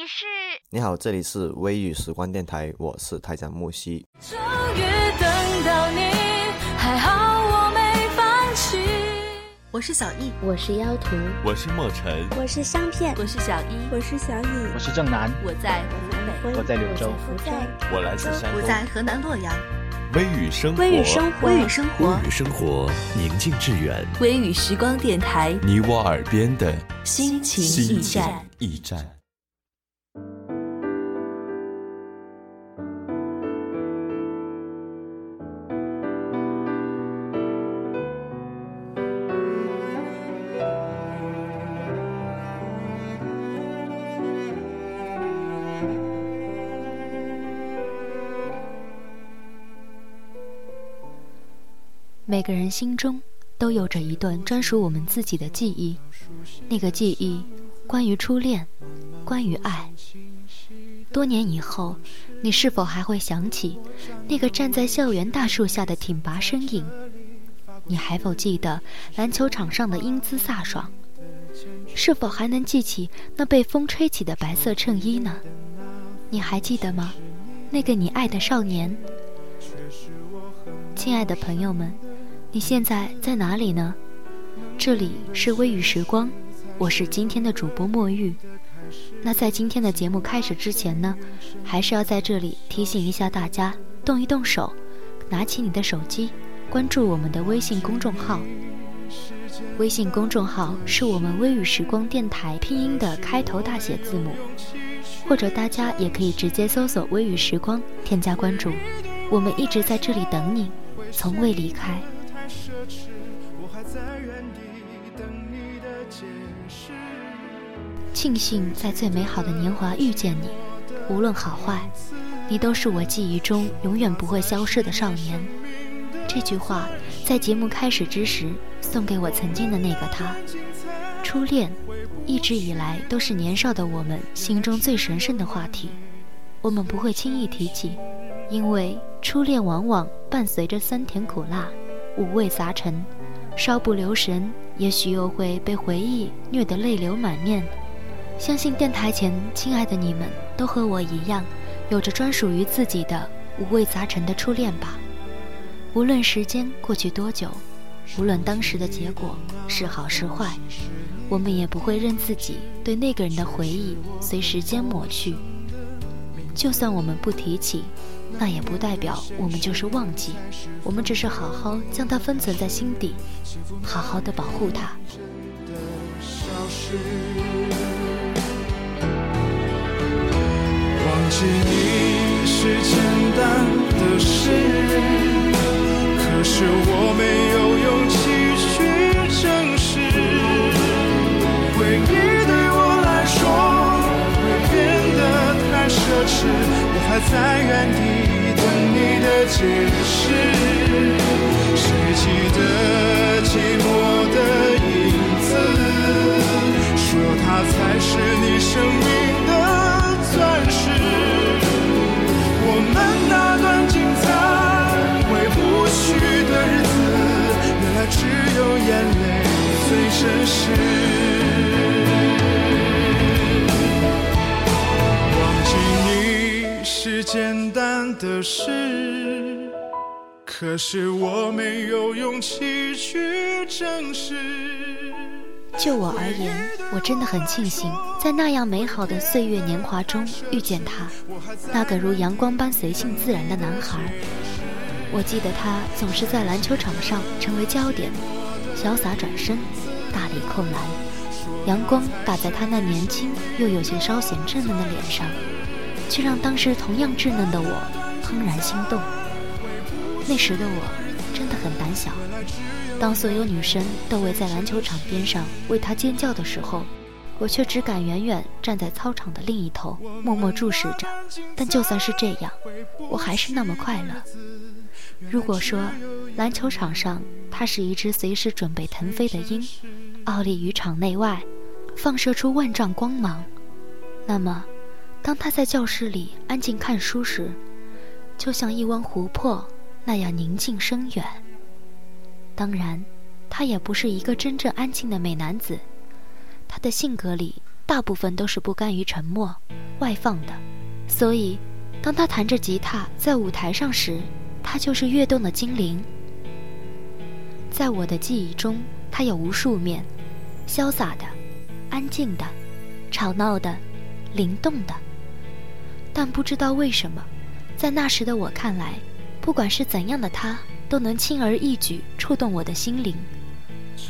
你是？你好，这里是微雨时光电台，我是台长木西。终于等到你，还好我没放弃。我是小易，我是妖图，我是莫尘，我是香片，我是小一，我是小乙，我是正南，我在湖北，我在柳州，我来自山东，我在河南洛阳。微雨生活，微雨生活，微雨生活，微雨生活，宁静致远。微雨时光电台，你我耳边的心情驿站，驿站。每个人心中都有着一段专属我们自己的记忆，那个记忆关于初恋，关于爱。多年以后，你是否还会想起那个站在校园大树下的挺拔身影？你还否记得篮球场上的英姿飒爽？是否还能记起那被风吹起的白色衬衣呢？你还记得吗？那个你爱的少年？亲爱的朋友们。你现在在哪里呢？这里是微雨时光，我是今天的主播墨玉。那在今天的节目开始之前呢，还是要在这里提醒一下大家，动一动手，拿起你的手机，关注我们的微信公众号。微信公众号是我们微雨时光电台拼音的开头大写字母，或者大家也可以直接搜索“微雨时光”添加关注。我们一直在这里等你，从未离开。庆幸在最美好的年华遇见你，无论好坏，你都是我记忆中永远不会消失的少年。这句话在节目开始之时送给我曾经的那个他。初恋，一直以来都是年少的我们心中最神圣的话题，我们不会轻易提起，因为初恋往往伴随着酸甜苦辣。五味杂陈，稍不留神，也许又会被回忆虐得泪流满面。相信电台前亲爱的你们，都和我一样，有着专属于自己的五味杂陈的初恋吧。无论时间过去多久，无论当时的结果是好是坏，我们也不会任自己对那个人的回忆随时间抹去。就算我们不提起。那也不代表我们就是忘记，我们只是好好将它封存在心底，好好的保护它。忘记你是简单的事，可是我没有勇气去正视。回忆对我来说会变得太奢侈，还在原地等你。的解释，可是我没有勇气去证实。就我而言，我真的很庆幸，在那样美好的岁月年华中遇见他，那个如阳光般随性自然的男孩。我记得他总是在篮球场上成为焦点，潇洒转身，大力扣篮，阳光打在他那年轻又有些稍显稚嫩的脸上，却让当时同样稚嫩的我怦然心动。那时的我真的很胆小，当所有女生都围在篮球场边上为他尖叫的时候，我却只敢远远站在操场的另一头，默默注视着。但就算是这样，我还是那么快乐。如果说篮球场上他是一只随时准备腾飞的鹰，傲立于场内外，放射出万丈光芒，那么当他在教室里安静看书时，就像一汪湖泊。那样宁静深远。当然，他也不是一个真正安静的美男子，他的性格里大部分都是不甘于沉默、外放的。所以，当他弹着吉他在舞台上时，他就是跃动的精灵。在我的记忆中，他有无数面：潇洒的、安静的、吵闹的、灵动的。但不知道为什么，在那时的我看来，不管是怎样的他，都能轻而易举触动我的心灵，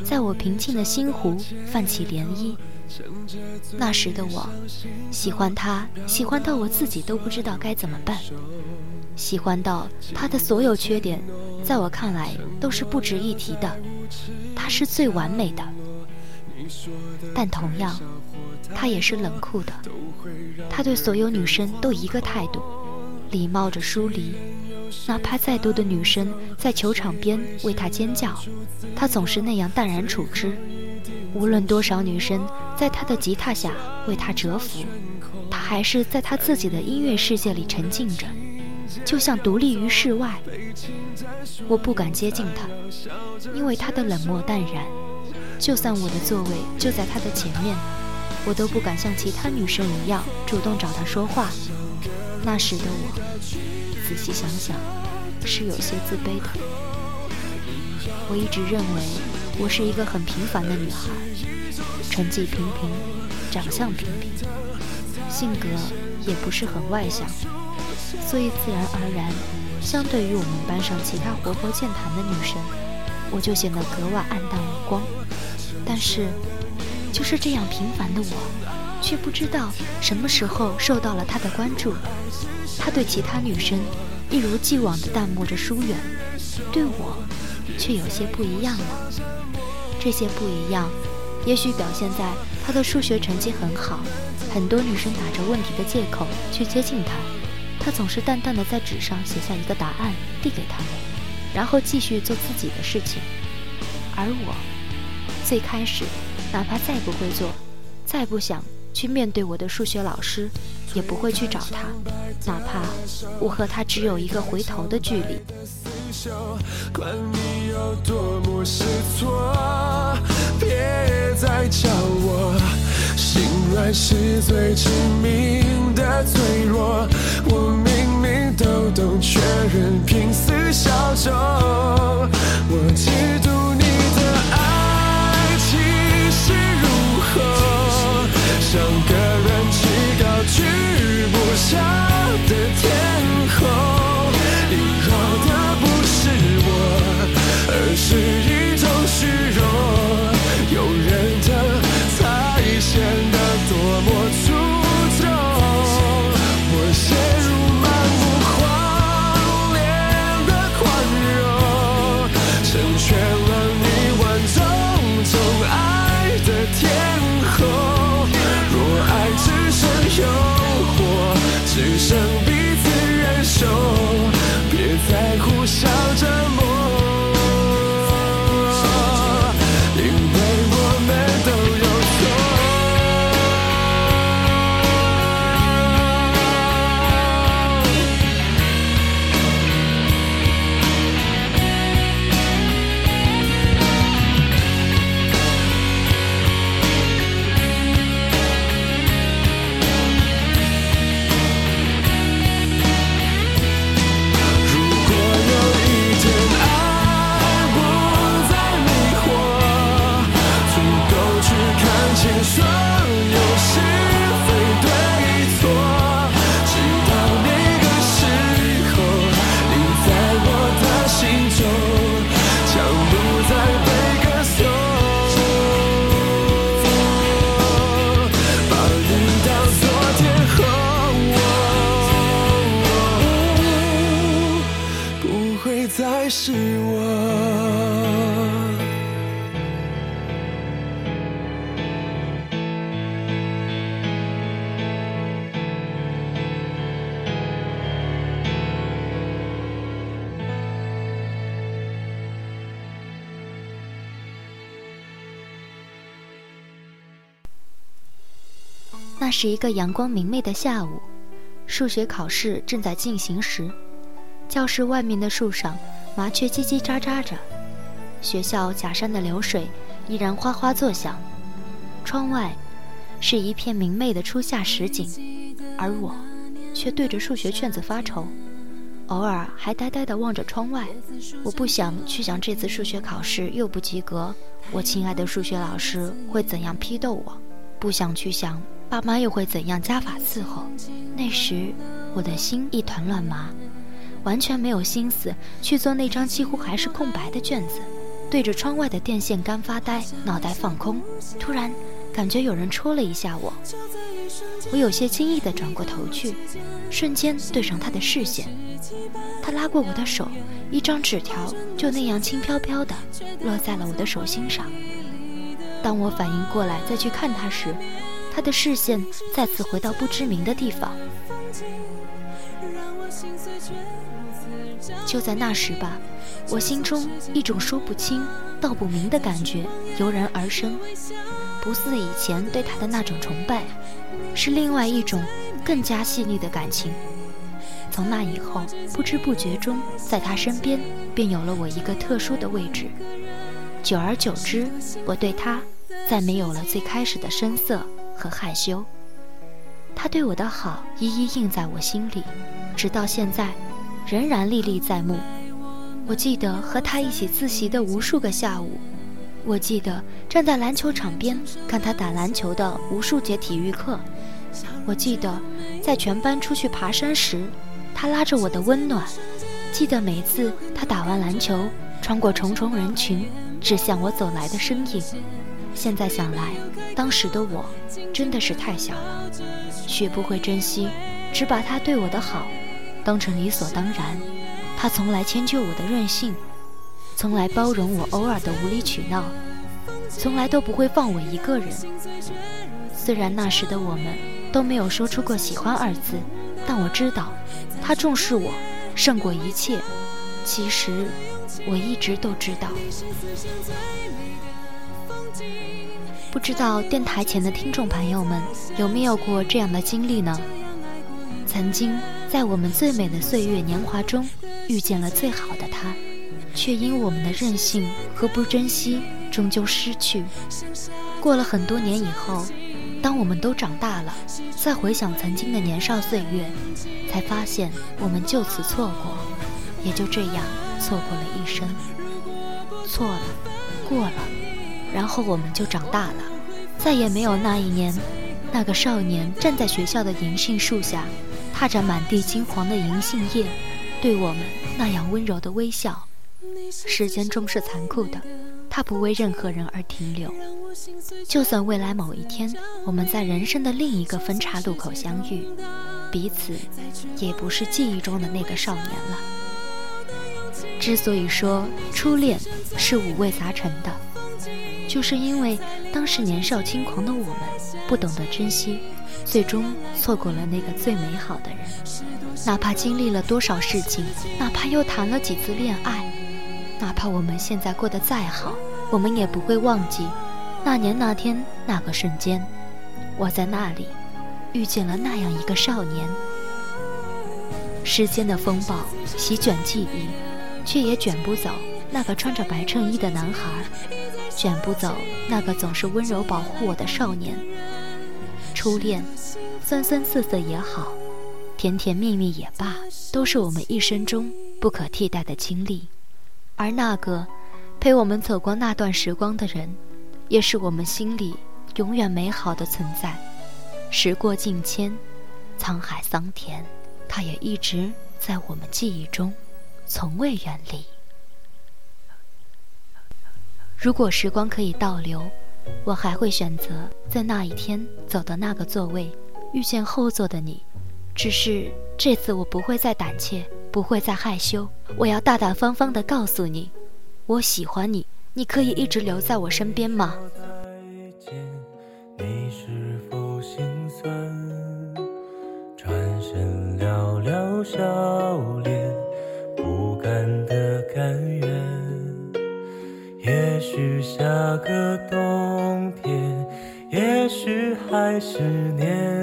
在我平静的心湖泛起涟漪。那时的我，喜欢他，喜欢到我自己都不知道该怎么办，喜欢到他的所有缺点，在我看来都是不值一提的，他是最完美的。但同样，他也是冷酷的，他对所有女生都一个态度，礼貌着疏离。哪怕再多的女生在球场边为他尖叫，他总是那样淡然处之。无论多少女生在他的吉他下为他折服，他还是在他自己的音乐世界里沉浸着，就像独立于世外。我不敢接近他，因为他的冷漠淡然。就算我的座位就在他的前面，我都不敢像其他女生一样主动找他说话。那时的我，仔细想想，是有些自卑的。我一直认为。我是一个很平凡的女孩，成绩平平，长相平平，性格也不是很外向，所以自然而然，相对于我们班上其他活泼健谈的女生，我就显得格外黯淡无光。但是，就是这样平凡的我，却不知道什么时候受到了他的关注。他对其他女生一如既往地淡漠着疏远，对我却有些不一样了。这些不一样，也许表现在他的数学成绩很好，很多女生打着问题的借口去接近他，他总是淡淡的在纸上写下一个答案递给他们，然后继续做自己的事情。而我，最开始，哪怕再不会做，再不想去面对我的数学老师，也不会去找他，哪怕我和他只有一个回头的距离。管你有多么失措，别再叫我心软是最致命的脆弱。我明明都懂，却仍拼死效忠。我嫉妒你的爱气势如，像个人气高居不下。那是一个阳光明媚的下午，数学考试正在进行时，教室外面的树上麻雀叽叽喳喳着，学校假山的流水依然哗哗作响。窗外，是一片明媚的初夏实景，而我却对着数学卷子发愁，偶尔还呆呆地望着窗外。我不想去想这次数学考试又不及格，我亲爱的数学老师会怎样批斗我；不想去想爸妈又会怎样加法伺候。那时，我的心一团乱麻。完全没有心思去做那张几乎还是空白的卷子，对着窗外的电线杆发呆，脑袋放空。突然，感觉有人戳了一下我，我有些惊异地转过头去，瞬间对上他的视线。他拉过我的手，一张纸条就那样轻飘飘地落在了我的手心上。当我反应过来再去看他时，他的视线再次回到不知名的地方。就在那时吧，我心中一种说不清道不明的感觉油然而生，不似以前对他的那种崇拜，是另外一种更加细腻的感情。从那以后，不知不觉中，在他身边便有了我一个特殊的位置。久而久之，我对他再没有了最开始的生涩和害羞。他对我的好一一印在我心里，直到现在。仍然历历在目。我记得和他一起自习的无数个下午，我记得站在篮球场边看他打篮球的无数节体育课，我记得在全班出去爬山时，他拉着我的温暖，记得每次他打完篮球穿过重重人群指向我走来的身影。现在想来，当时的我真的是太小了，学不会珍惜，只把他对我的好。当成理所当然，他从来迁就我的任性，从来包容我偶尔的无理取闹，从来都不会放我一个人。虽然那时的我们都没有说出过喜欢二字，但我知道，他重视我胜过一切。其实，我一直都知道。不知道电台前的听众朋友们有没有过这样的经历呢？曾经。在我们最美的岁月年华中，遇见了最好的他，却因我们的任性和不珍惜，终究失去。过了很多年以后，当我们都长大了，再回想曾经的年少岁月，才发现我们就此错过，也就这样错过了一生。错了，过了，然后我们就长大了，再也没有那一年，那个少年站在学校的银杏树下。踏着满地金黄的银杏叶，对我们那样温柔的微笑。时间终是残酷的，它不为任何人而停留。就算未来某一天，我们在人生的另一个分岔路口相遇，彼此也不是记忆中的那个少年了。之所以说初恋是五味杂陈的，就是因为当时年少轻狂的我们，不懂得珍惜。最终错过了那个最美好的人，哪怕经历了多少事情，哪怕又谈了几次恋爱，哪怕我们现在过得再好，我们也不会忘记那年那天那个瞬间，我在那里遇见了那样一个少年。时间的风暴席卷记忆，却也卷不走那个穿着白衬衣的男孩，卷不走那个总是温柔保护我的少年。初恋，酸酸涩涩也好，甜甜蜜蜜也罢，都是我们一生中不可替代的经历。而那个陪我们走过那段时光的人，也是我们心里永远美好的存在。时过境迁，沧海桑田，他也一直在我们记忆中，从未远离。如果时光可以倒流。我还会选择在那一天走到那个座位，遇见后座的你。只是这次我不会再胆怯，不会再害羞。我要大大方方地告诉你，我喜欢你。你可以一直留在我身边吗？你是否心酸？转身寥寥笑还是年，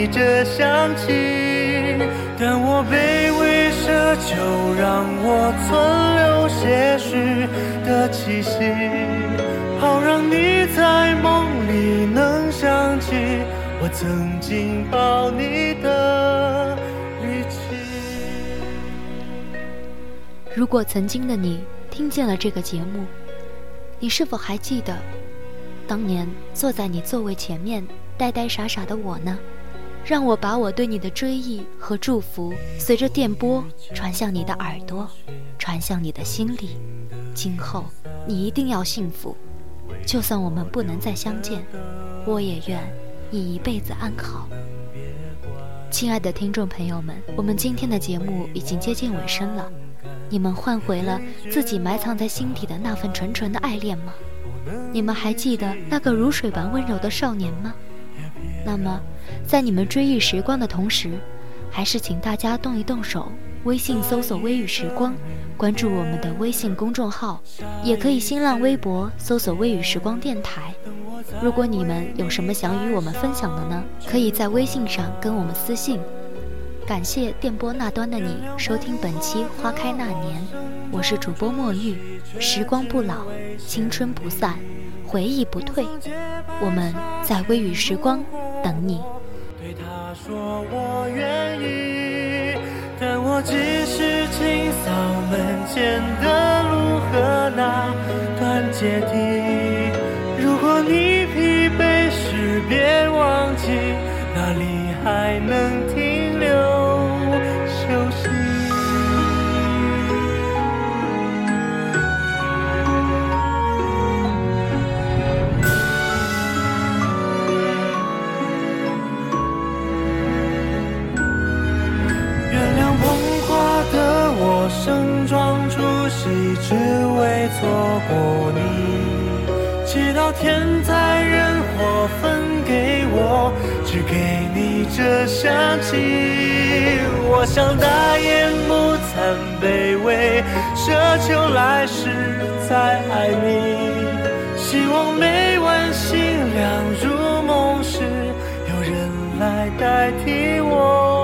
你这香气。但我卑微奢求，让我存留些许的气息，好让你在梦里能想起我曾经抱你的力气。如果曾经的你听见了这个节目，你是否还记得当年坐在你座位前面呆呆傻傻的我呢？让我把我对你的追忆和祝福，随着电波传向你的耳朵，传向你的心里。今后你一定要幸福，就算我们不能再相见，我也愿你一辈子安好。亲爱的听众朋友们，我们今天的节目已经接近尾声了，你们换回了自己埋藏在心底的那份纯纯的爱恋吗？你们还记得那个如水般温柔的少年吗？那么。在你们追忆时光的同时，还是请大家动一动手，微信搜索“微雨时光”，关注我们的微信公众号，也可以新浪微博搜索“微雨时光电台”。如果你们有什么想与我们分享的呢？可以在微信上跟我们私信。感谢电波那端的你收听本期《花开那年》，我是主播墨玉。时光不老，青春不散，回忆不退，我们在微雨时光等你。说我愿意，但我只是清扫门前的路和那段阶梯。如果你疲惫时，别忘记哪里还能停为错过你。祈祷天灾人祸分给我，只给你这香气。我想大言不惭卑微，奢求来世再爱你。希望每晚星亮入梦时，有人来代替我。